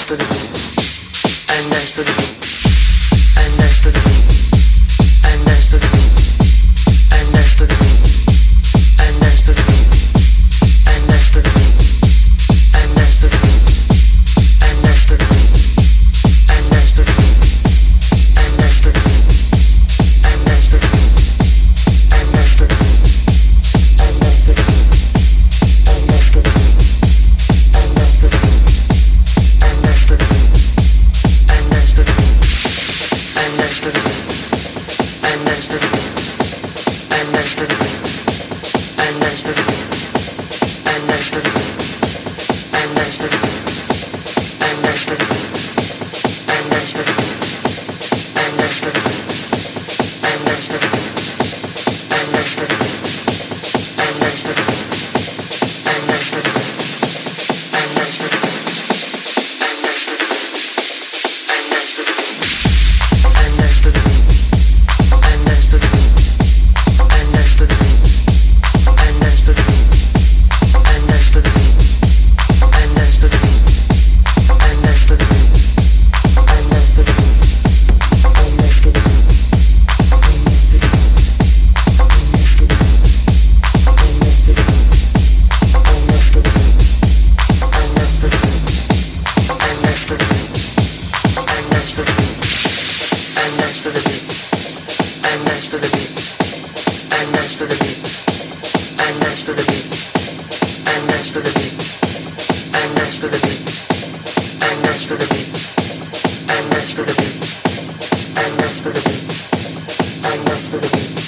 nice to the beat. I'm nice to the beat. for the week.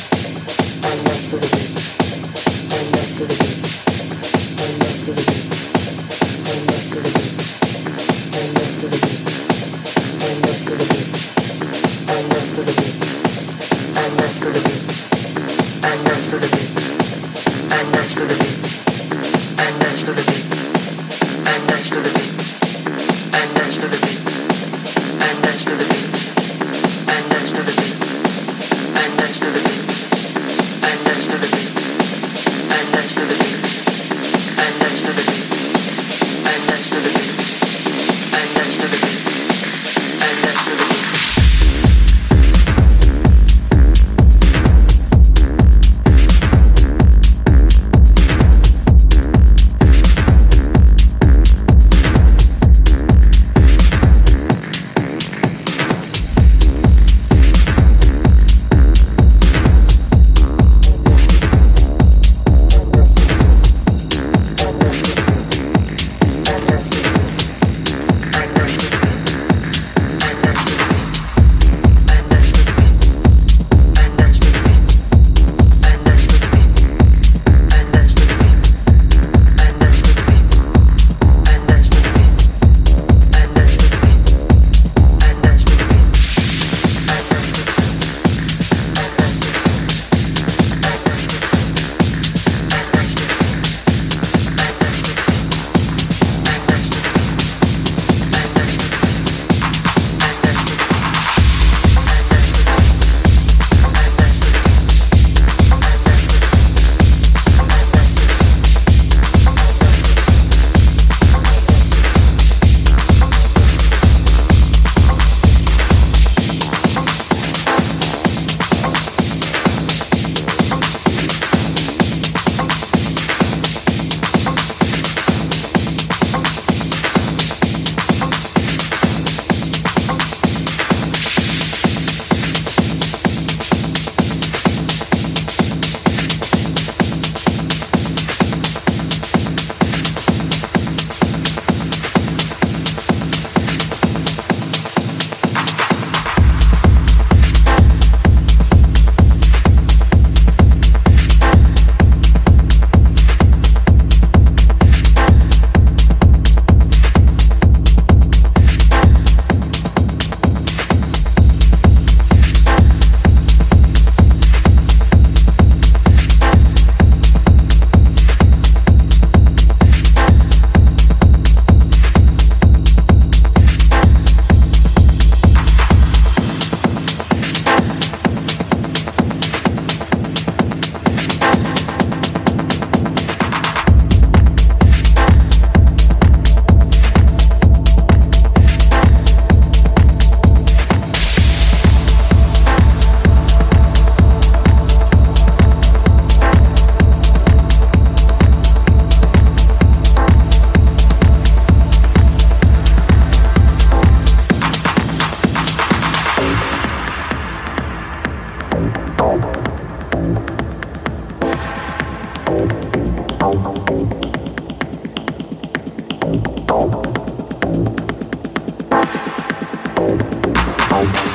Bye.